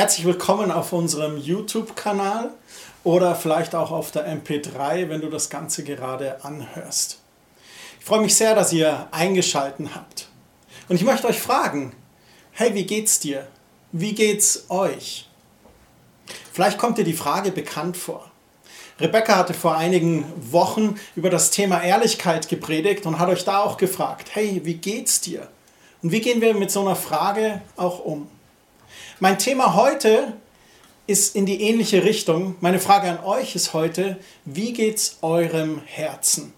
Herzlich willkommen auf unserem YouTube-Kanal oder vielleicht auch auf der MP3, wenn du das Ganze gerade anhörst. Ich freue mich sehr, dass ihr eingeschalten habt. Und ich möchte euch fragen, hey, wie geht's dir? Wie geht's euch? Vielleicht kommt dir die Frage bekannt vor. Rebecca hatte vor einigen Wochen über das Thema Ehrlichkeit gepredigt und hat euch da auch gefragt, hey, wie geht's dir? Und wie gehen wir mit so einer Frage auch um? Mein Thema heute ist in die ähnliche Richtung. Meine Frage an euch ist heute, wie geht's eurem Herzen?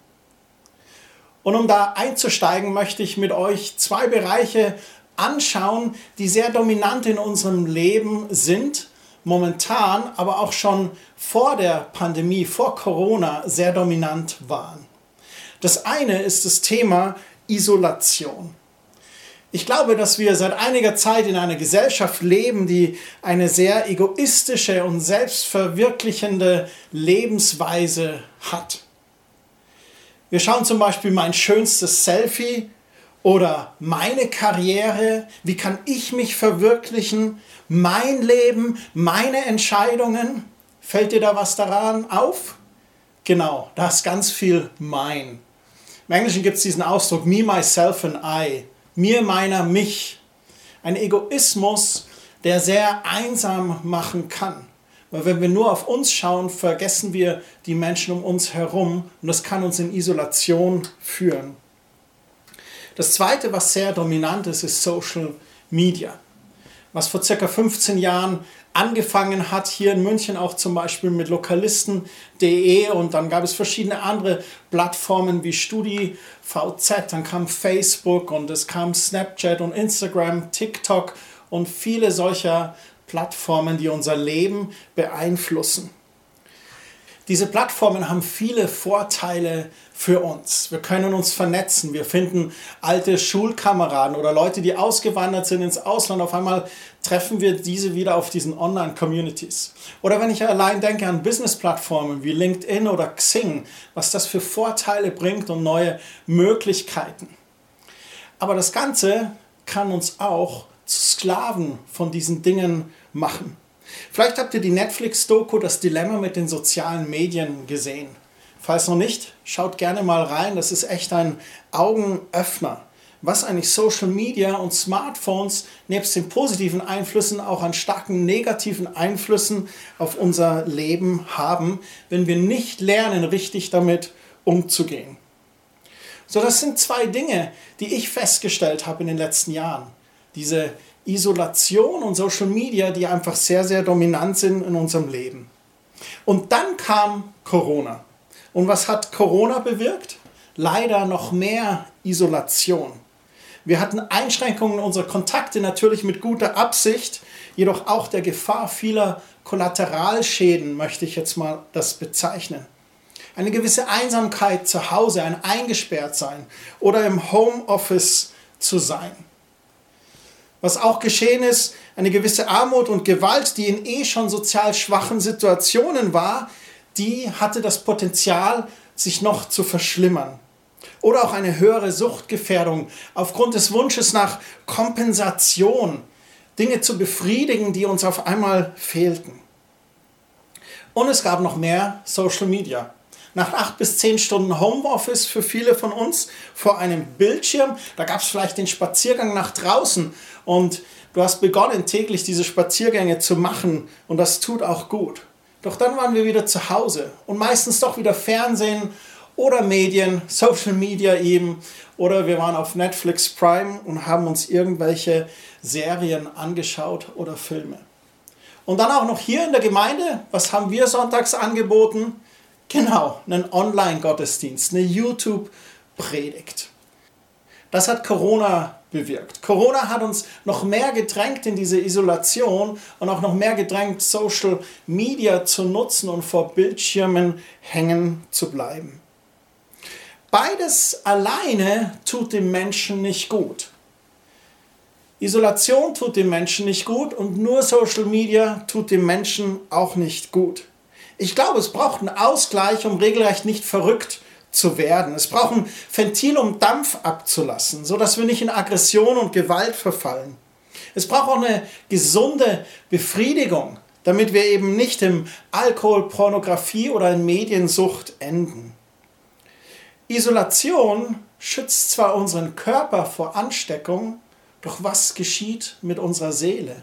Und um da einzusteigen, möchte ich mit euch zwei Bereiche anschauen, die sehr dominant in unserem Leben sind, momentan, aber auch schon vor der Pandemie, vor Corona sehr dominant waren. Das eine ist das Thema Isolation. Ich glaube, dass wir seit einiger Zeit in einer Gesellschaft leben, die eine sehr egoistische und selbstverwirklichende Lebensweise hat. Wir schauen zum Beispiel mein schönstes Selfie oder meine Karriere, wie kann ich mich verwirklichen, mein Leben, meine Entscheidungen. Fällt dir da was daran auf? Genau, da ist ganz viel mein. Im Englischen gibt es diesen Ausdruck me, myself and I mir, meiner, mich. Ein Egoismus, der sehr einsam machen kann. Weil wenn wir nur auf uns schauen, vergessen wir die Menschen um uns herum und das kann uns in Isolation führen. Das Zweite, was sehr dominant ist, ist Social Media. Was vor circa 15 Jahren angefangen hat, hier in München auch zum Beispiel mit lokalisten.de und dann gab es verschiedene andere Plattformen wie StudiVZ, dann kam Facebook und es kam Snapchat und Instagram, TikTok und viele solcher Plattformen, die unser Leben beeinflussen. Diese Plattformen haben viele Vorteile für uns. Wir können uns vernetzen. Wir finden alte Schulkameraden oder Leute, die ausgewandert sind ins Ausland. Auf einmal treffen wir diese wieder auf diesen Online-Communities. Oder wenn ich allein denke an Business-Plattformen wie LinkedIn oder Xing, was das für Vorteile bringt und neue Möglichkeiten. Aber das Ganze kann uns auch zu Sklaven von diesen Dingen machen. Vielleicht habt ihr die Netflix-Doku Das Dilemma mit den sozialen Medien gesehen. Falls noch nicht, schaut gerne mal rein. Das ist echt ein Augenöffner. Was eigentlich Social Media und Smartphones nebst den positiven Einflüssen auch an starken negativen Einflüssen auf unser Leben haben, wenn wir nicht lernen, richtig damit umzugehen. So, das sind zwei Dinge, die ich festgestellt habe in den letzten Jahren. Diese Isolation und Social Media, die einfach sehr, sehr dominant sind in unserem Leben. Und dann kam Corona. Und was hat Corona bewirkt? Leider noch mehr Isolation. Wir hatten Einschränkungen unserer Kontakte natürlich mit guter Absicht, jedoch auch der Gefahr vieler Kollateralschäden, möchte ich jetzt mal das bezeichnen. Eine gewisse Einsamkeit zu Hause, ein eingesperrt sein oder im Homeoffice zu sein. Was auch geschehen ist, eine gewisse Armut und Gewalt, die in eh schon sozial schwachen Situationen war, die hatte das Potenzial, sich noch zu verschlimmern. Oder auch eine höhere Suchtgefährdung aufgrund des Wunsches nach Kompensation, Dinge zu befriedigen, die uns auf einmal fehlten. Und es gab noch mehr Social Media. Nach acht bis zehn Stunden Homeoffice für viele von uns vor einem Bildschirm, da gab es vielleicht den Spaziergang nach draußen und du hast begonnen täglich diese Spaziergänge zu machen und das tut auch gut. Doch dann waren wir wieder zu Hause und meistens doch wieder Fernsehen oder Medien, Social Media eben oder wir waren auf Netflix Prime und haben uns irgendwelche Serien angeschaut oder Filme. Und dann auch noch hier in der Gemeinde, was haben wir sonntags angeboten? Genau, einen Online-Gottesdienst, eine YouTube-Predigt. Das hat Corona bewirkt. Corona hat uns noch mehr gedrängt in diese Isolation und auch noch mehr gedrängt, Social Media zu nutzen und vor Bildschirmen hängen zu bleiben. Beides alleine tut dem Menschen nicht gut. Isolation tut dem Menschen nicht gut und nur Social Media tut dem Menschen auch nicht gut. Ich glaube, es braucht einen Ausgleich, um regelrecht nicht verrückt zu werden. Es braucht ein Ventil, um Dampf abzulassen, sodass wir nicht in Aggression und Gewalt verfallen. Es braucht auch eine gesunde Befriedigung, damit wir eben nicht im Alkohol, Pornografie oder in Mediensucht enden. Isolation schützt zwar unseren Körper vor Ansteckung, doch was geschieht mit unserer Seele?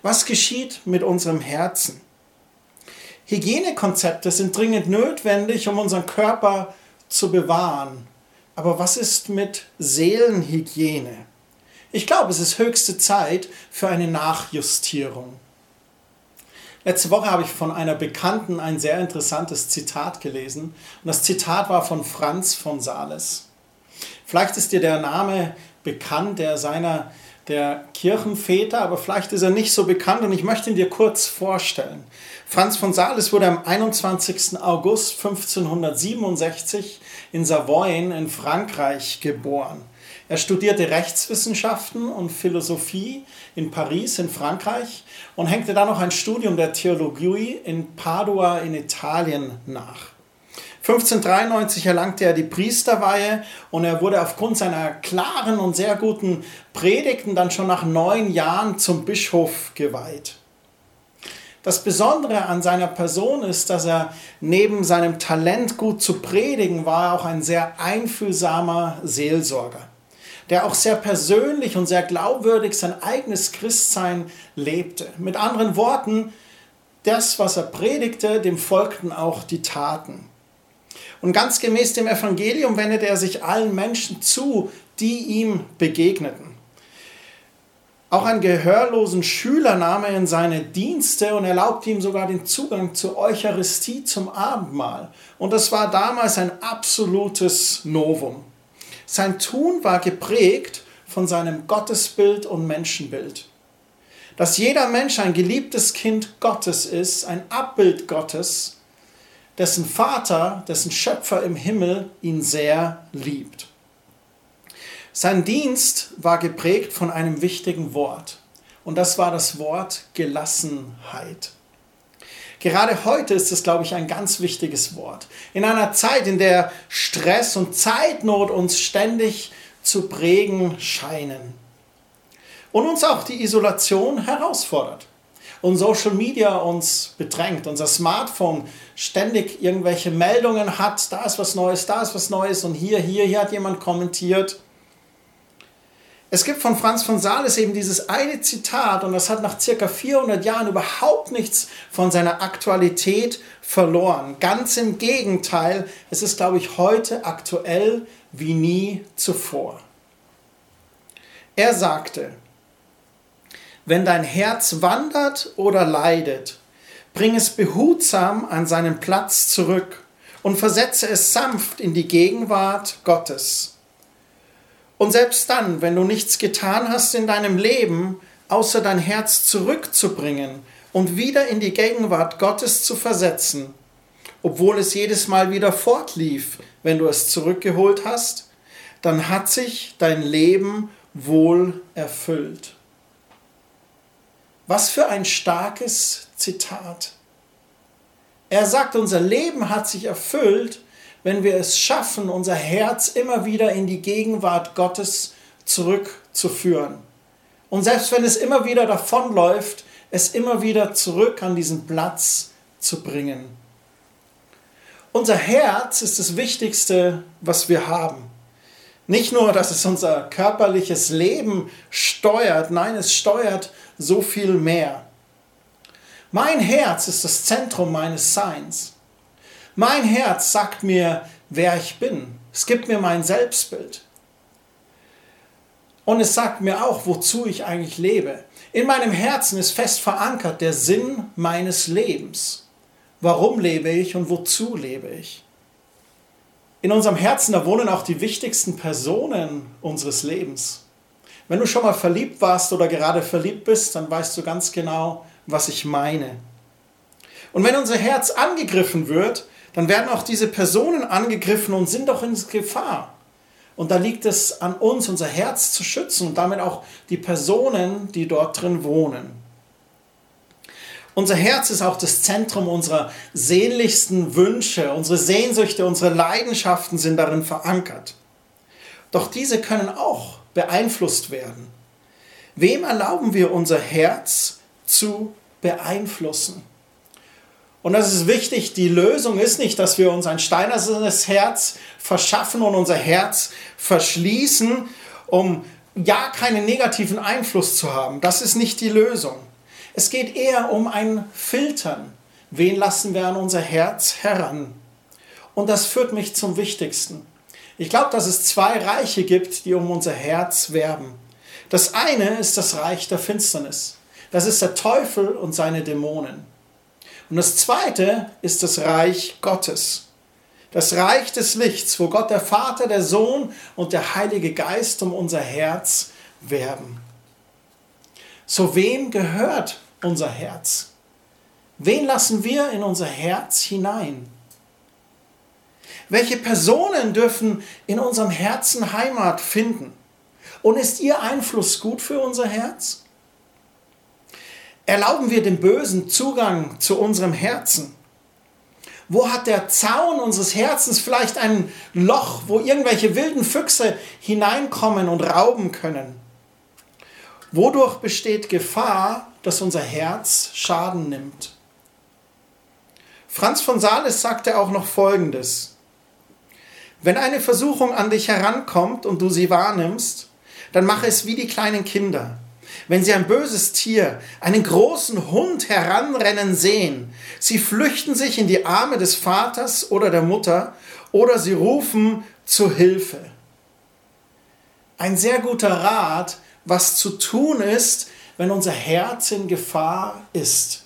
Was geschieht mit unserem Herzen? Hygienekonzepte sind dringend notwendig, um unseren Körper zu bewahren. Aber was ist mit Seelenhygiene? Ich glaube, es ist höchste Zeit für eine Nachjustierung. Letzte Woche habe ich von einer Bekannten ein sehr interessantes Zitat gelesen. Und das Zitat war von Franz von Sales. Vielleicht ist dir der Name bekannt, der seiner der Kirchenväter, aber vielleicht ist er nicht so bekannt und ich möchte ihn dir kurz vorstellen. Franz von Sales wurde am 21. August 1567 in Savoyen in Frankreich geboren. Er studierte Rechtswissenschaften und Philosophie in Paris in Frankreich und hängte dann noch ein Studium der Theologie in Padua in Italien nach. 1593 erlangte er die Priesterweihe und er wurde aufgrund seiner klaren und sehr guten Predigten dann schon nach neun Jahren zum Bischof geweiht. Das Besondere an seiner Person ist, dass er neben seinem Talent gut zu predigen war, auch ein sehr einfühlsamer Seelsorger, der auch sehr persönlich und sehr glaubwürdig sein eigenes Christsein lebte. Mit anderen Worten, das, was er predigte, dem folgten auch die Taten. Und ganz gemäß dem Evangelium wendete er sich allen Menschen zu, die ihm begegneten. Auch einen gehörlosen Schüler nahm er in seine Dienste und erlaubte ihm sogar den Zugang zur Eucharistie, zum Abendmahl. Und das war damals ein absolutes Novum. Sein Tun war geprägt von seinem Gottesbild und Menschenbild. Dass jeder Mensch ein geliebtes Kind Gottes ist, ein Abbild Gottes, dessen Vater, dessen Schöpfer im Himmel ihn sehr liebt. Sein Dienst war geprägt von einem wichtigen Wort und das war das Wort Gelassenheit. Gerade heute ist es, glaube ich, ein ganz wichtiges Wort. In einer Zeit, in der Stress und Zeitnot uns ständig zu prägen scheinen. Und uns auch die Isolation herausfordert und Social Media uns bedrängt, unser Smartphone ständig irgendwelche Meldungen hat, da ist was Neues, da ist was Neues und hier, hier, hier hat jemand kommentiert. Es gibt von Franz von Sales eben dieses eine Zitat und das hat nach circa 400 Jahren überhaupt nichts von seiner Aktualität verloren. Ganz im Gegenteil, es ist, glaube ich, heute aktuell wie nie zuvor. Er sagte, wenn dein Herz wandert oder leidet, bring es behutsam an seinen Platz zurück und versetze es sanft in die Gegenwart Gottes. Und selbst dann, wenn du nichts getan hast in deinem Leben, außer dein Herz zurückzubringen und wieder in die Gegenwart Gottes zu versetzen, obwohl es jedes Mal wieder fortlief, wenn du es zurückgeholt hast, dann hat sich dein Leben wohl erfüllt. Was für ein starkes Zitat. Er sagt, unser Leben hat sich erfüllt, wenn wir es schaffen, unser Herz immer wieder in die Gegenwart Gottes zurückzuführen. Und selbst wenn es immer wieder davonläuft, es immer wieder zurück an diesen Platz zu bringen. Unser Herz ist das Wichtigste, was wir haben. Nicht nur, dass es unser körperliches Leben steuert, nein, es steuert so viel mehr. Mein Herz ist das Zentrum meines Seins. Mein Herz sagt mir, wer ich bin. Es gibt mir mein Selbstbild. Und es sagt mir auch, wozu ich eigentlich lebe. In meinem Herzen ist fest verankert der Sinn meines Lebens. Warum lebe ich und wozu lebe ich? In unserem Herzen, da wohnen auch die wichtigsten Personen unseres Lebens. Wenn du schon mal verliebt warst oder gerade verliebt bist, dann weißt du ganz genau, was ich meine. Und wenn unser Herz angegriffen wird, dann werden auch diese Personen angegriffen und sind doch in Gefahr. Und da liegt es an uns, unser Herz zu schützen und damit auch die Personen, die dort drin wohnen. Unser Herz ist auch das Zentrum unserer sehnlichsten Wünsche, unsere Sehnsüchte, unsere Leidenschaften sind darin verankert. Doch diese können auch beeinflusst werden. Wem erlauben wir unser Herz zu beeinflussen? Und das ist wichtig, die Lösung ist nicht, dass wir uns ein steinernes Herz verschaffen und unser Herz verschließen, um ja keinen negativen Einfluss zu haben. Das ist nicht die Lösung. Es geht eher um ein Filtern. Wen lassen wir an unser Herz heran? Und das führt mich zum Wichtigsten. Ich glaube, dass es zwei Reiche gibt, die um unser Herz werben. Das eine ist das Reich der Finsternis. Das ist der Teufel und seine Dämonen. Und das zweite ist das Reich Gottes. Das Reich des Lichts, wo Gott der Vater, der Sohn und der Heilige Geist um unser Herz werben. So wem gehört unser Herz? Wen lassen wir in unser Herz hinein? Welche Personen dürfen in unserem Herzen Heimat finden? Und ist ihr Einfluss gut für unser Herz? Erlauben wir dem Bösen Zugang zu unserem Herzen? Wo hat der Zaun unseres Herzens vielleicht ein Loch, wo irgendwelche wilden Füchse hineinkommen und rauben können? Wodurch besteht Gefahr, dass unser Herz Schaden nimmt? Franz von Sales sagte auch noch Folgendes. Wenn eine Versuchung an dich herankommt und du sie wahrnimmst, dann mache es wie die kleinen Kinder. Wenn sie ein böses Tier, einen großen Hund heranrennen sehen, sie flüchten sich in die Arme des Vaters oder der Mutter oder sie rufen zu Hilfe. Ein sehr guter Rat, was zu tun ist, wenn unser Herz in Gefahr ist.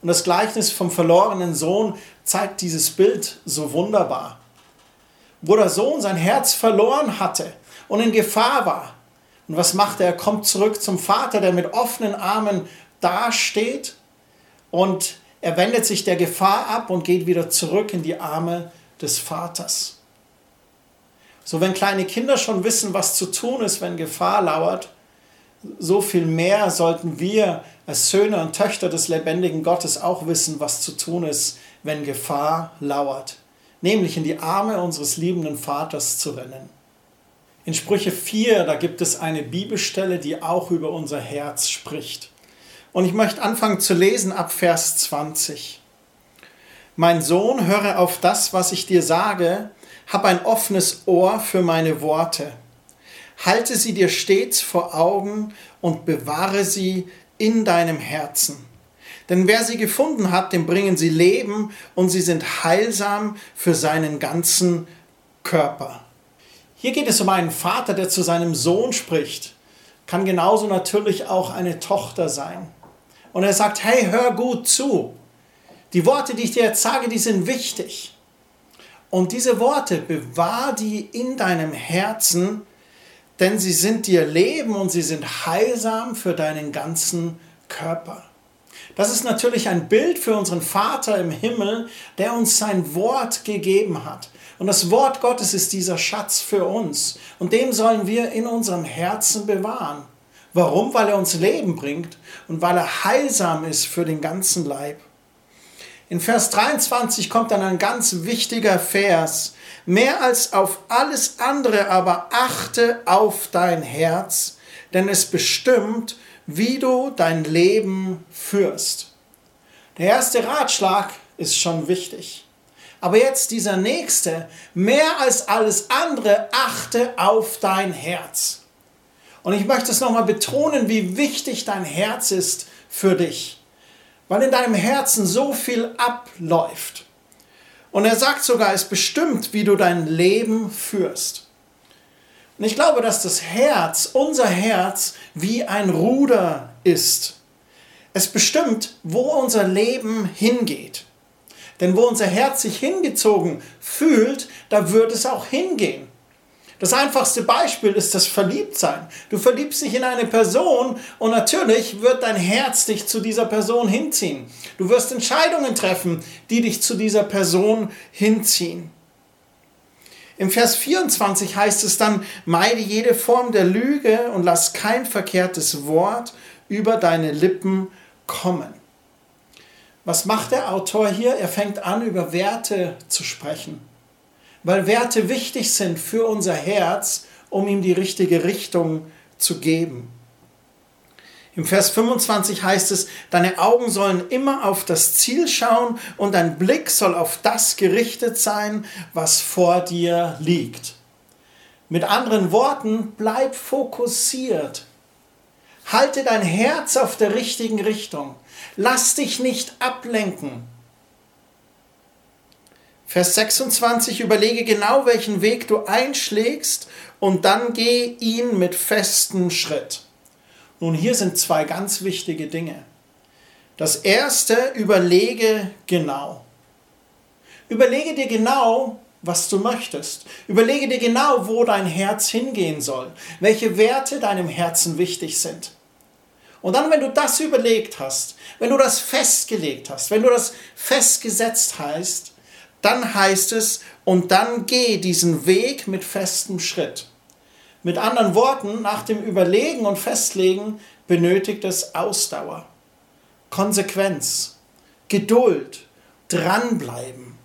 Und das Gleichnis vom verlorenen Sohn zeigt dieses Bild so wunderbar. Wo der Sohn sein Herz verloren hatte und in Gefahr war, und was macht er? Er kommt zurück zum Vater, der mit offenen Armen dasteht und er wendet sich der Gefahr ab und geht wieder zurück in die Arme des Vaters. So wenn kleine Kinder schon wissen, was zu tun ist, wenn Gefahr lauert, so viel mehr sollten wir als Söhne und Töchter des lebendigen Gottes auch wissen, was zu tun ist, wenn Gefahr lauert, nämlich in die Arme unseres liebenden Vaters zu rennen. In Sprüche 4, da gibt es eine Bibelstelle, die auch über unser Herz spricht. Und ich möchte anfangen zu lesen ab Vers 20. Mein Sohn, höre auf das, was ich dir sage, hab ein offenes Ohr für meine Worte. Halte sie dir stets vor Augen und bewahre sie in deinem Herzen. Denn wer sie gefunden hat, dem bringen sie Leben und sie sind heilsam für seinen ganzen Körper. Hier geht es um einen Vater, der zu seinem Sohn spricht. Kann genauso natürlich auch eine Tochter sein. Und er sagt, hey, hör gut zu. Die Worte, die ich dir jetzt sage, die sind wichtig. Und diese Worte, bewahr die in deinem Herzen, denn sie sind dir Leben und sie sind heilsam für deinen ganzen Körper. Das ist natürlich ein Bild für unseren Vater im Himmel, der uns sein Wort gegeben hat. Und das Wort Gottes ist dieser Schatz für uns. Und den sollen wir in unserem Herzen bewahren. Warum? Weil er uns Leben bringt und weil er heilsam ist für den ganzen Leib. In Vers 23 kommt dann ein ganz wichtiger Vers. Mehr als auf alles andere aber achte auf dein Herz, denn es bestimmt, wie du dein Leben führst. Der erste Ratschlag ist schon wichtig. Aber jetzt dieser nächste, mehr als alles andere, achte auf dein Herz. Und ich möchte es nochmal betonen, wie wichtig dein Herz ist für dich. Weil in deinem Herzen so viel abläuft. Und er sagt sogar, es bestimmt, wie du dein Leben führst. Und ich glaube, dass das Herz, unser Herz, wie ein Ruder ist. Es bestimmt, wo unser Leben hingeht. Denn wo unser Herz sich hingezogen fühlt, da wird es auch hingehen. Das einfachste Beispiel ist das Verliebtsein. Du verliebst dich in eine Person und natürlich wird dein Herz dich zu dieser Person hinziehen. Du wirst Entscheidungen treffen, die dich zu dieser Person hinziehen. Im Vers 24 heißt es dann, meide jede Form der Lüge und lass kein verkehrtes Wort über deine Lippen kommen. Was macht der Autor hier? Er fängt an, über Werte zu sprechen. Weil Werte wichtig sind für unser Herz, um ihm die richtige Richtung zu geben. Im Vers 25 heißt es, deine Augen sollen immer auf das Ziel schauen und dein Blick soll auf das gerichtet sein, was vor dir liegt. Mit anderen Worten, bleib fokussiert. Halte dein Herz auf der richtigen Richtung. Lass dich nicht ablenken. Vers 26, überlege genau, welchen Weg du einschlägst und dann geh ihn mit festem Schritt. Nun, hier sind zwei ganz wichtige Dinge. Das erste, überlege genau. Überlege dir genau, was du möchtest. Überlege dir genau, wo dein Herz hingehen soll, welche Werte deinem Herzen wichtig sind. Und dann, wenn du das überlegt hast, wenn du das festgelegt hast, wenn du das festgesetzt hast, dann heißt es, und dann geh diesen Weg mit festem Schritt. Mit anderen Worten, nach dem Überlegen und Festlegen benötigt es Ausdauer, Konsequenz, Geduld, dranbleiben.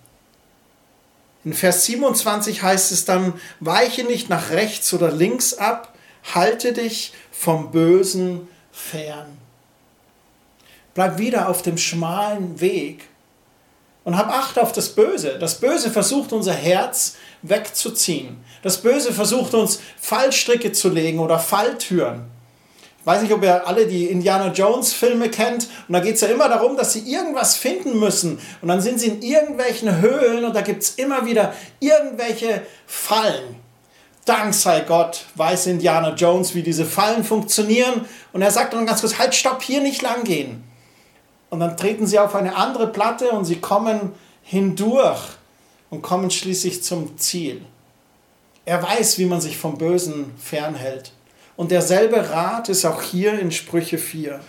In Vers 27 heißt es dann, weiche nicht nach rechts oder links ab, halte dich vom Bösen fern. Bleib wieder auf dem schmalen Weg und hab Acht auf das Böse. Das Böse versucht unser Herz wegzuziehen. Das Böse versucht uns Fallstricke zu legen oder Falltüren. Ich weiß nicht, ob ihr alle die Indiana Jones Filme kennt. Und da geht es ja immer darum, dass sie irgendwas finden müssen. Und dann sind sie in irgendwelchen Höhlen und da gibt es immer wieder irgendwelche Fallen. Dank sei Gott weiß Indiana Jones, wie diese Fallen funktionieren. Und er sagt dann ganz kurz, halt, stopp, hier nicht lang gehen. Und dann treten sie auf eine andere Platte und sie kommen hindurch und kommen schließlich zum Ziel. Er weiß, wie man sich vom Bösen fernhält. Und derselbe Rat ist auch hier in Sprüche 4.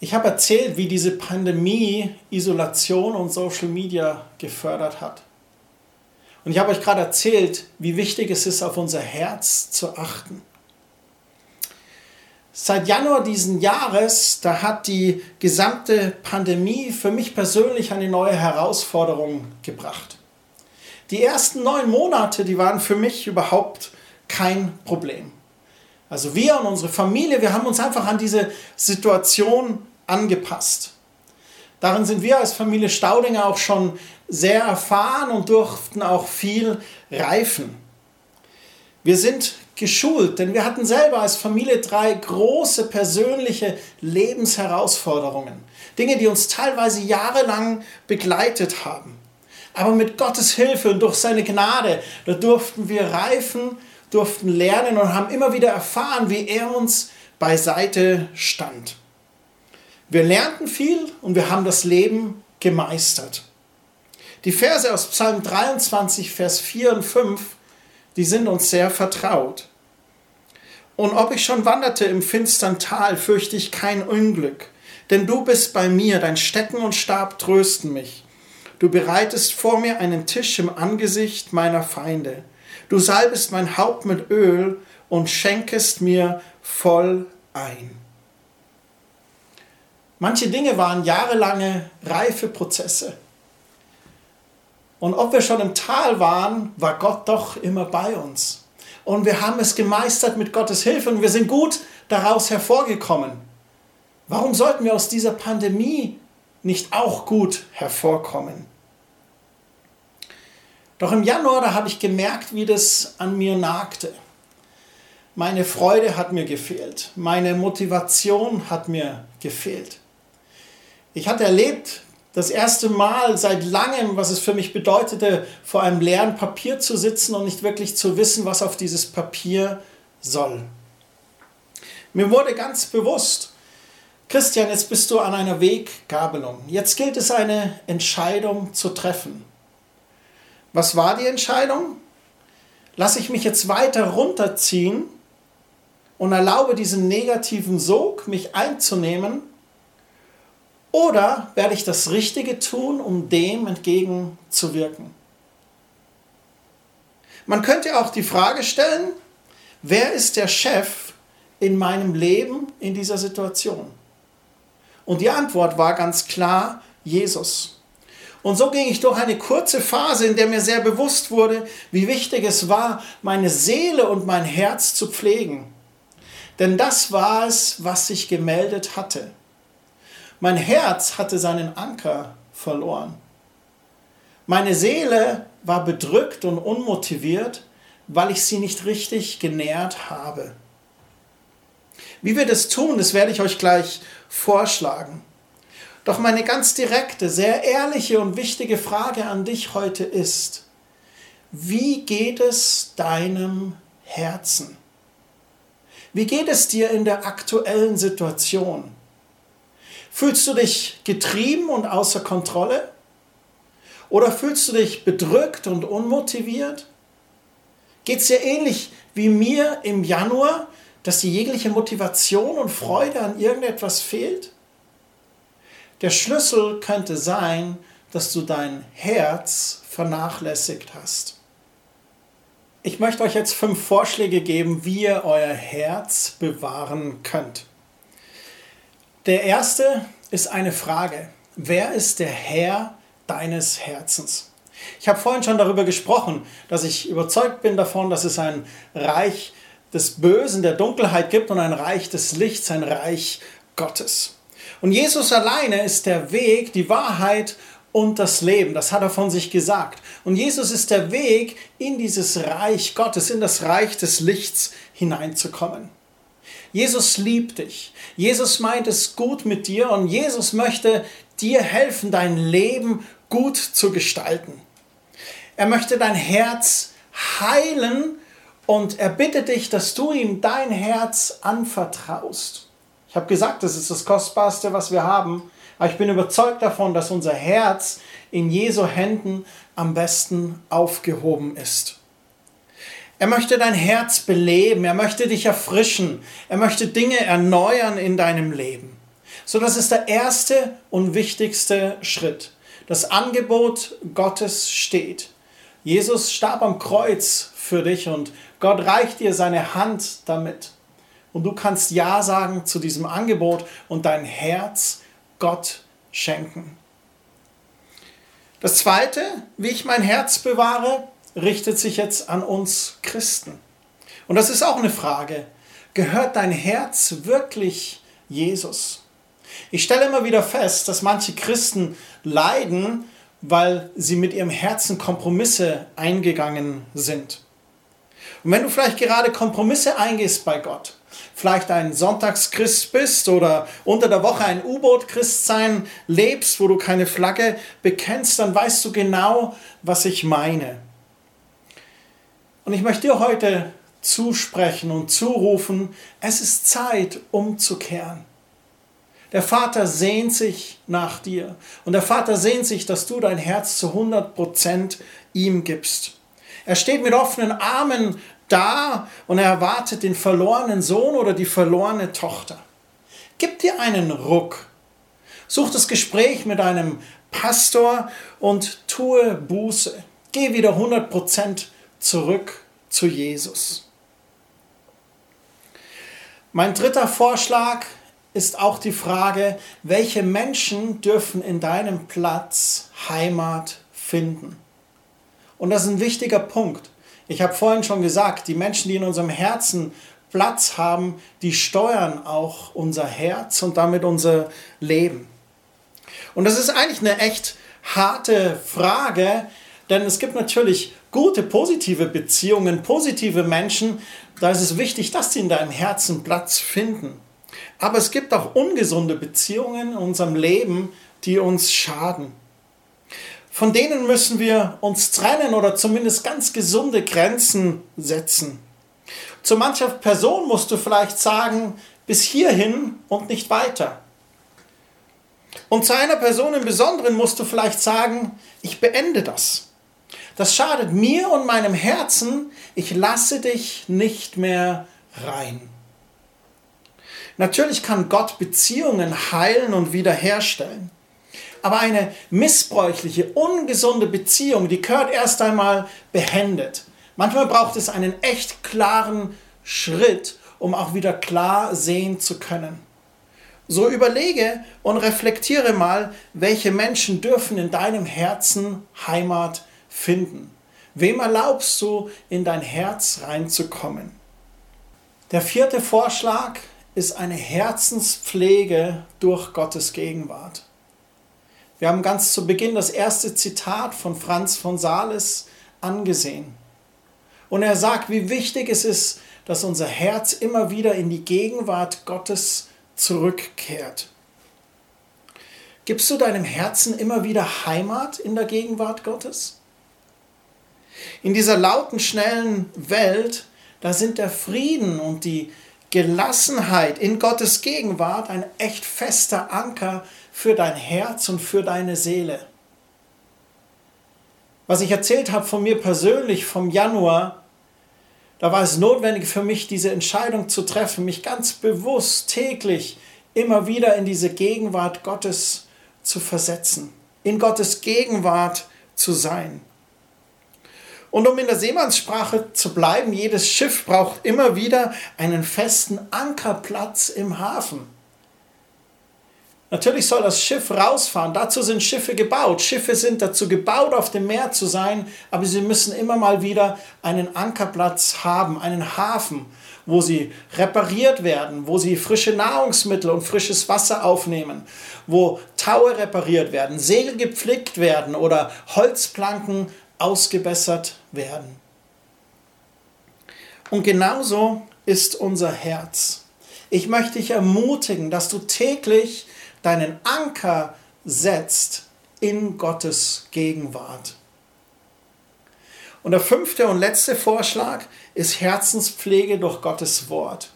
Ich habe erzählt, wie diese Pandemie Isolation und Social Media gefördert hat. Und ich habe euch gerade erzählt, wie wichtig es ist, auf unser Herz zu achten. Seit Januar diesen Jahres, da hat die gesamte Pandemie für mich persönlich eine neue Herausforderung gebracht. Die ersten neun Monate, die waren für mich überhaupt kein Problem. Also wir und unsere Familie, wir haben uns einfach an diese Situation angepasst. Darin sind wir als Familie Staudinger auch schon sehr erfahren und durften auch viel reifen. Wir sind geschult, denn wir hatten selber als Familie drei große persönliche Lebensherausforderungen. Dinge, die uns teilweise jahrelang begleitet haben. Aber mit Gottes Hilfe und durch seine Gnade, da durften wir reifen, durften lernen und haben immer wieder erfahren, wie er uns beiseite stand. Wir lernten viel und wir haben das Leben gemeistert. Die Verse aus Psalm 23, Vers 4 und 5 die sind uns sehr vertraut. Und ob ich schon wanderte im finstern Tal, fürchte ich kein Unglück, denn du bist bei mir, dein Stecken und Stab trösten mich. Du bereitest vor mir einen Tisch im Angesicht meiner Feinde. Du salbest mein Haupt mit Öl und schenkest mir voll ein. Manche Dinge waren jahrelange reife Prozesse. Und ob wir schon im Tal waren, war Gott doch immer bei uns. Und wir haben es gemeistert mit Gottes Hilfe und wir sind gut daraus hervorgekommen. Warum sollten wir aus dieser Pandemie nicht auch gut hervorkommen? Doch im Januar, da habe ich gemerkt, wie das an mir nagte. Meine Freude hat mir gefehlt. Meine Motivation hat mir gefehlt. Ich hatte erlebt, das erste Mal seit langem, was es für mich bedeutete, vor einem leeren Papier zu sitzen und nicht wirklich zu wissen, was auf dieses Papier soll. Mir wurde ganz bewusst, Christian, jetzt bist du an einer Weggabelung. Jetzt gilt es, eine Entscheidung zu treffen. Was war die Entscheidung? Lasse ich mich jetzt weiter runterziehen und erlaube diesen negativen Sog, mich einzunehmen? Oder werde ich das Richtige tun, um dem entgegenzuwirken? Man könnte auch die Frage stellen, wer ist der Chef in meinem Leben in dieser Situation? Und die Antwort war ganz klar Jesus. Und so ging ich durch eine kurze Phase, in der mir sehr bewusst wurde, wie wichtig es war, meine Seele und mein Herz zu pflegen. Denn das war es, was sich gemeldet hatte. Mein Herz hatte seinen Anker verloren. Meine Seele war bedrückt und unmotiviert, weil ich sie nicht richtig genährt habe. Wie wir das tun, das werde ich euch gleich vorschlagen. Doch meine ganz direkte, sehr ehrliche und wichtige Frage an dich heute ist, wie geht es deinem Herzen? Wie geht es dir in der aktuellen Situation? Fühlst du dich getrieben und außer Kontrolle? Oder fühlst du dich bedrückt und unmotiviert? Geht es dir ähnlich wie mir im Januar, dass die jegliche Motivation und Freude an irgendetwas fehlt? Der Schlüssel könnte sein, dass du dein Herz vernachlässigt hast. Ich möchte euch jetzt fünf Vorschläge geben, wie ihr euer Herz bewahren könnt. Der erste ist eine Frage. Wer ist der Herr deines Herzens? Ich habe vorhin schon darüber gesprochen, dass ich überzeugt bin davon, dass es ein Reich des Bösen, der Dunkelheit gibt und ein Reich des Lichts, ein Reich Gottes. Und Jesus alleine ist der Weg, die Wahrheit und das Leben. Das hat er von sich gesagt. Und Jesus ist der Weg, in dieses Reich Gottes, in das Reich des Lichts hineinzukommen. Jesus liebt dich. Jesus meint es gut mit dir und Jesus möchte dir helfen, dein Leben gut zu gestalten. Er möchte dein Herz heilen und er bittet dich, dass du ihm dein Herz anvertraust. Ich habe gesagt, das ist das Kostbarste, was wir haben. Aber ich bin überzeugt davon, dass unser Herz in Jesu Händen am besten aufgehoben ist. Er möchte dein Herz beleben, er möchte dich erfrischen, er möchte Dinge erneuern in deinem Leben. So, das ist der erste und wichtigste Schritt. Das Angebot Gottes steht. Jesus starb am Kreuz für dich und Gott reicht dir seine Hand damit. Und du kannst Ja sagen zu diesem Angebot und dein Herz Gott schenken. Das Zweite, wie ich mein Herz bewahre, richtet sich jetzt an uns Christen. Und das ist auch eine Frage. Gehört dein Herz wirklich Jesus? Ich stelle immer wieder fest, dass manche Christen leiden, weil sie mit ihrem Herzen Kompromisse eingegangen sind. Und wenn du vielleicht gerade Kompromisse eingehst bei Gott, vielleicht ein Sonntagschrist bist oder unter der Woche ein U-Boot-Christ sein lebst, wo du keine Flagge bekennst, dann weißt du genau, was ich meine. Und ich möchte dir heute zusprechen und zurufen, es ist Zeit umzukehren. Der Vater sehnt sich nach dir und der Vater sehnt sich, dass du dein Herz zu 100% ihm gibst. Er steht mit offenen Armen da und er erwartet den verlorenen Sohn oder die verlorene Tochter. Gib dir einen Ruck. Such das Gespräch mit einem Pastor und tue Buße. Geh wieder 100% zurück zu Jesus. Mein dritter Vorschlag ist auch die Frage, welche Menschen dürfen in deinem Platz Heimat finden? Und das ist ein wichtiger Punkt. Ich habe vorhin schon gesagt, die Menschen, die in unserem Herzen Platz haben, die steuern auch unser Herz und damit unser Leben. Und das ist eigentlich eine echt harte Frage, denn es gibt natürlich gute, positive Beziehungen, positive Menschen. Da ist es wichtig, dass sie in deinem Herzen Platz finden. Aber es gibt auch ungesunde Beziehungen in unserem Leben, die uns schaden. Von denen müssen wir uns trennen oder zumindest ganz gesunde Grenzen setzen. Zu mancher Person musst du vielleicht sagen, bis hierhin und nicht weiter. Und zu einer Person im Besonderen musst du vielleicht sagen, ich beende das. Das schadet mir und meinem Herzen, ich lasse dich nicht mehr rein. Natürlich kann Gott Beziehungen heilen und wiederherstellen. Aber eine missbräuchliche, ungesunde Beziehung, die gehört erst einmal beendet. Manchmal braucht es einen echt klaren Schritt, um auch wieder klar sehen zu können. So überlege und reflektiere mal, welche Menschen dürfen in deinem Herzen Heimat finden. Wem erlaubst du, in dein Herz reinzukommen? Der vierte Vorschlag ist eine Herzenspflege durch Gottes Gegenwart. Wir haben ganz zu Beginn das erste Zitat von Franz von Sales angesehen. Und er sagt, wie wichtig es ist, dass unser Herz immer wieder in die Gegenwart Gottes zurückkehrt. Gibst du deinem Herzen immer wieder Heimat in der Gegenwart Gottes? In dieser lauten, schnellen Welt, da sind der Frieden und die Gelassenheit in Gottes Gegenwart ein echt fester Anker für dein Herz und für deine Seele. Was ich erzählt habe von mir persönlich vom Januar, da war es notwendig für mich, diese Entscheidung zu treffen, mich ganz bewusst täglich immer wieder in diese Gegenwart Gottes zu versetzen, in Gottes Gegenwart zu sein. Und um in der Seemannssprache zu bleiben, jedes Schiff braucht immer wieder einen festen Ankerplatz im Hafen. Natürlich soll das Schiff rausfahren. Dazu sind Schiffe gebaut. Schiffe sind dazu gebaut, auf dem Meer zu sein, aber sie müssen immer mal wieder einen Ankerplatz haben, einen Hafen, wo sie repariert werden, wo sie frische Nahrungsmittel und frisches Wasser aufnehmen, wo Taue repariert werden, Segel gepflegt werden oder Holzplanken ausgebessert werden. Und genauso ist unser Herz. Ich möchte dich ermutigen, dass du täglich deinen Anker setzt in Gottes Gegenwart. Und der fünfte und letzte Vorschlag ist Herzenspflege durch Gottes Wort.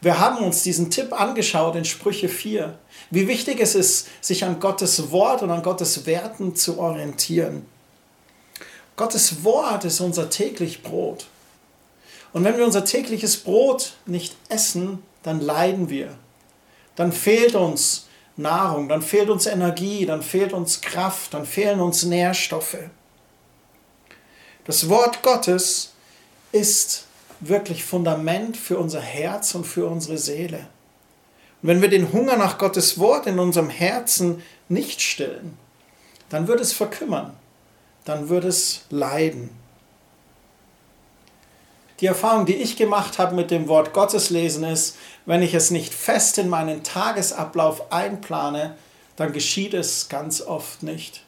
Wir haben uns diesen Tipp angeschaut in Sprüche 4, wie wichtig es ist, sich an Gottes Wort und an Gottes Werten zu orientieren. Gottes Wort ist unser täglich Brot. Und wenn wir unser tägliches Brot nicht essen, dann leiden wir. Dann fehlt uns Nahrung, dann fehlt uns Energie, dann fehlt uns Kraft, dann fehlen uns Nährstoffe. Das Wort Gottes ist wirklich Fundament für unser Herz und für unsere Seele. Und wenn wir den Hunger nach Gottes Wort in unserem Herzen nicht stillen, dann wird es verkümmern, dann wird es leiden. Die Erfahrung, die ich gemacht habe mit dem Wort Gottes lesen, ist, wenn ich es nicht fest in meinen Tagesablauf einplane, dann geschieht es ganz oft nicht.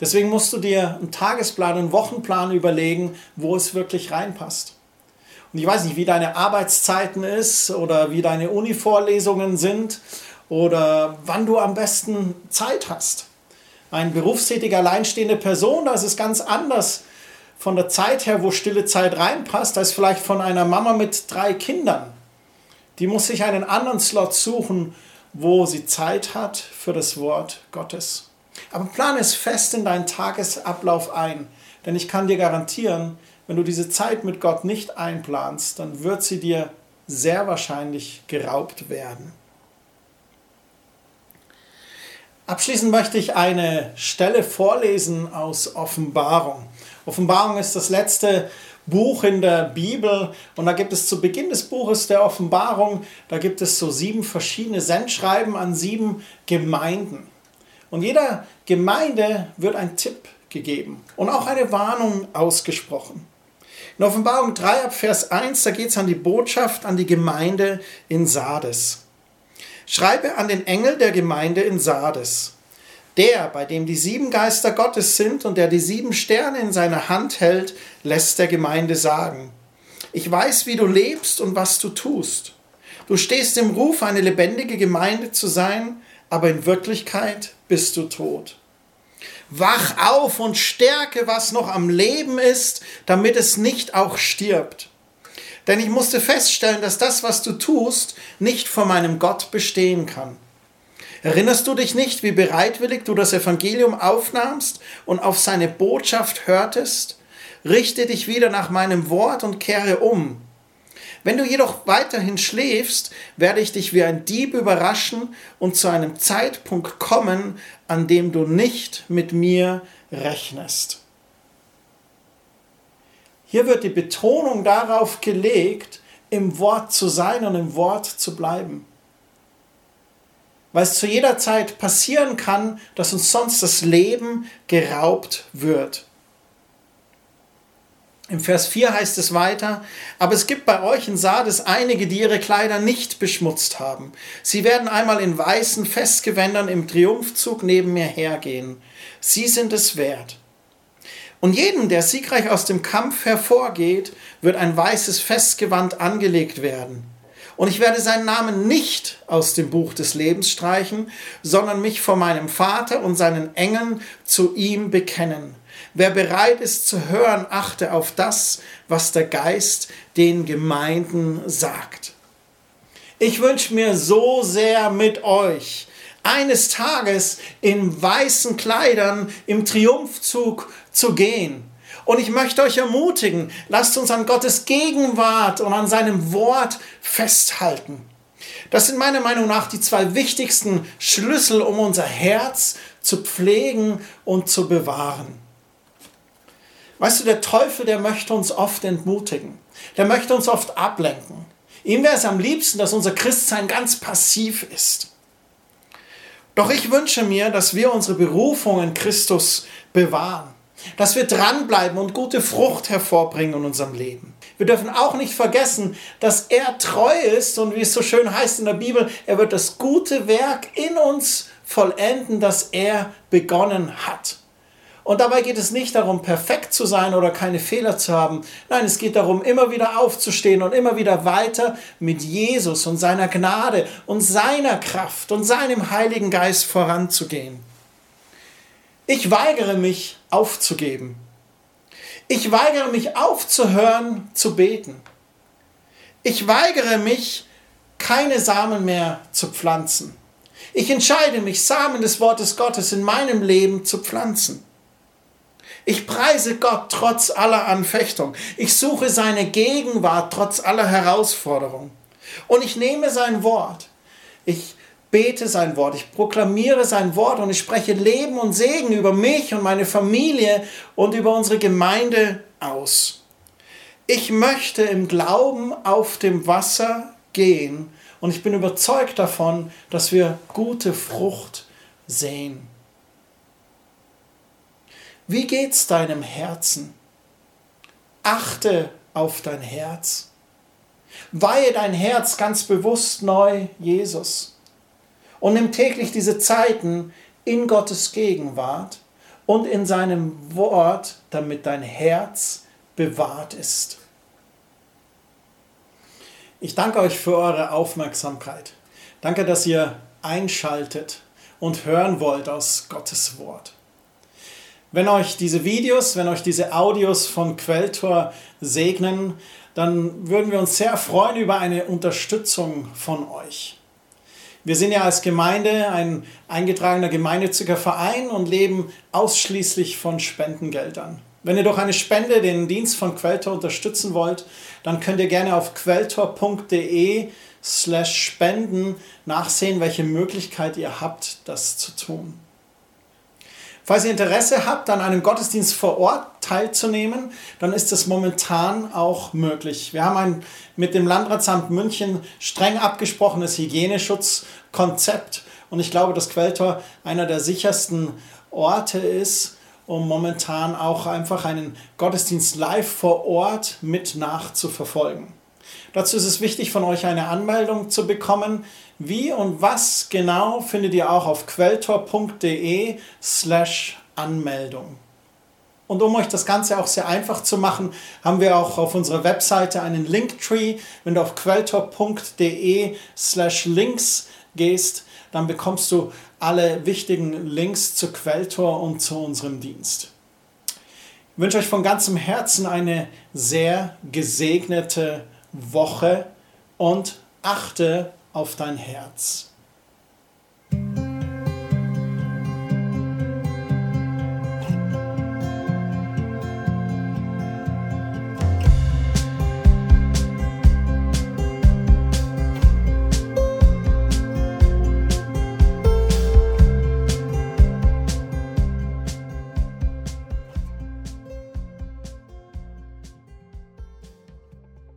Deswegen musst du dir einen Tagesplan, einen Wochenplan überlegen, wo es wirklich reinpasst. Und ich weiß nicht, wie deine Arbeitszeiten ist oder wie deine Uni-Vorlesungen sind oder wann du am besten Zeit hast. Ein berufstätiger, alleinstehende Person, da ist es ganz anders von der Zeit her, wo stille Zeit reinpasst, als vielleicht von einer Mama mit drei Kindern. Die muss sich einen anderen Slot suchen, wo sie Zeit hat für das Wort Gottes. Aber plane es fest in deinen Tagesablauf ein, denn ich kann dir garantieren, wenn du diese Zeit mit Gott nicht einplanst, dann wird sie dir sehr wahrscheinlich geraubt werden. Abschließend möchte ich eine Stelle vorlesen aus Offenbarung. Offenbarung ist das letzte Buch in der Bibel und da gibt es zu Beginn des Buches der Offenbarung, da gibt es so sieben verschiedene Sendschreiben an sieben Gemeinden. Und jeder Gemeinde wird ein Tipp gegeben und auch eine Warnung ausgesprochen. In Offenbarung 3 ab Vers 1, da geht es an die Botschaft an die Gemeinde in Sardes. Schreibe an den Engel der Gemeinde in Sardes. Der, bei dem die sieben Geister Gottes sind und der die sieben Sterne in seiner Hand hält, lässt der Gemeinde sagen, ich weiß, wie du lebst und was du tust. Du stehst im Ruf, eine lebendige Gemeinde zu sein, aber in Wirklichkeit bist du tot. Wach auf und stärke, was noch am Leben ist, damit es nicht auch stirbt. Denn ich musste feststellen, dass das, was du tust, nicht vor meinem Gott bestehen kann. Erinnerst du dich nicht, wie bereitwillig du das Evangelium aufnahmst und auf seine Botschaft hörtest? Richte dich wieder nach meinem Wort und kehre um. Wenn du jedoch weiterhin schläfst, werde ich dich wie ein Dieb überraschen und zu einem Zeitpunkt kommen, an dem du nicht mit mir rechnest. Hier wird die Betonung darauf gelegt, im Wort zu sein und im Wort zu bleiben weil es zu jeder Zeit passieren kann, dass uns sonst das Leben geraubt wird. Im Vers 4 heißt es weiter, aber es gibt bei euch in Sardes einige, die ihre Kleider nicht beschmutzt haben. Sie werden einmal in weißen Festgewändern im Triumphzug neben mir hergehen. Sie sind es wert. Und jedem, der siegreich aus dem Kampf hervorgeht, wird ein weißes Festgewand angelegt werden. Und ich werde seinen Namen nicht aus dem Buch des Lebens streichen, sondern mich vor meinem Vater und seinen Engeln zu ihm bekennen. Wer bereit ist zu hören, achte auf das, was der Geist den Gemeinden sagt. Ich wünsche mir so sehr mit euch, eines Tages in weißen Kleidern im Triumphzug zu gehen. Und ich möchte euch ermutigen, lasst uns an Gottes Gegenwart und an seinem Wort festhalten. Das sind meiner Meinung nach die zwei wichtigsten Schlüssel, um unser Herz zu pflegen und zu bewahren. Weißt du, der Teufel, der möchte uns oft entmutigen. Der möchte uns oft ablenken. Ihm wäre es am liebsten, dass unser Christsein ganz passiv ist. Doch ich wünsche mir, dass wir unsere Berufung in Christus bewahren. Dass wir dranbleiben und gute Frucht hervorbringen in unserem Leben. Wir dürfen auch nicht vergessen, dass er treu ist und wie es so schön heißt in der Bibel, er wird das gute Werk in uns vollenden, das er begonnen hat. Und dabei geht es nicht darum, perfekt zu sein oder keine Fehler zu haben. Nein, es geht darum, immer wieder aufzustehen und immer wieder weiter mit Jesus und seiner Gnade und seiner Kraft und seinem Heiligen Geist voranzugehen. Ich weigere mich aufzugeben. Ich weigere mich aufzuhören zu beten. Ich weigere mich, keine Samen mehr zu pflanzen. Ich entscheide mich, Samen des Wortes Gottes in meinem Leben zu pflanzen. Ich preise Gott trotz aller Anfechtung. Ich suche seine Gegenwart trotz aller Herausforderungen. Und ich nehme sein Wort. Ich bete sein Wort. Ich proklamiere sein Wort und ich spreche Leben und Segen über mich und meine Familie und über unsere Gemeinde aus. Ich möchte im Glauben auf dem Wasser gehen und ich bin überzeugt davon, dass wir gute Frucht sehen. Wie geht's deinem Herzen? Achte auf dein Herz. Weihe dein Herz ganz bewusst neu Jesus. Und nimm täglich diese Zeiten in Gottes Gegenwart und in seinem Wort, damit dein Herz bewahrt ist. Ich danke euch für eure Aufmerksamkeit. Danke, dass ihr einschaltet und hören wollt aus Gottes Wort. Wenn euch diese Videos, wenn euch diese Audios von Quelltor segnen, dann würden wir uns sehr freuen über eine Unterstützung von euch. Wir sind ja als Gemeinde ein eingetragener gemeinnütziger Verein und leben ausschließlich von Spendengeldern. Wenn ihr durch eine Spende den Dienst von Quelltor unterstützen wollt, dann könnt ihr gerne auf quelltor.de slash spenden nachsehen, welche Möglichkeit ihr habt, das zu tun. Falls ihr Interesse habt, an einem Gottesdienst vor Ort teilzunehmen, dann ist das momentan auch möglich. Wir haben ein mit dem Landratsamt München streng abgesprochenes Hygieneschutzkonzept und ich glaube, dass Quelltor einer der sichersten Orte ist, um momentan auch einfach einen Gottesdienst live vor Ort mit nachzuverfolgen. Dazu ist es wichtig, von euch eine Anmeldung zu bekommen. Wie und was genau findet ihr auch auf quelltor.de slash Anmeldung. Und um euch das Ganze auch sehr einfach zu machen, haben wir auch auf unserer Webseite einen Linktree. Wenn du auf quelltor.de slash links gehst, dann bekommst du alle wichtigen Links zu Quelltor und zu unserem Dienst. Ich wünsche euch von ganzem Herzen eine sehr gesegnete Woche und achte auf dein Herz.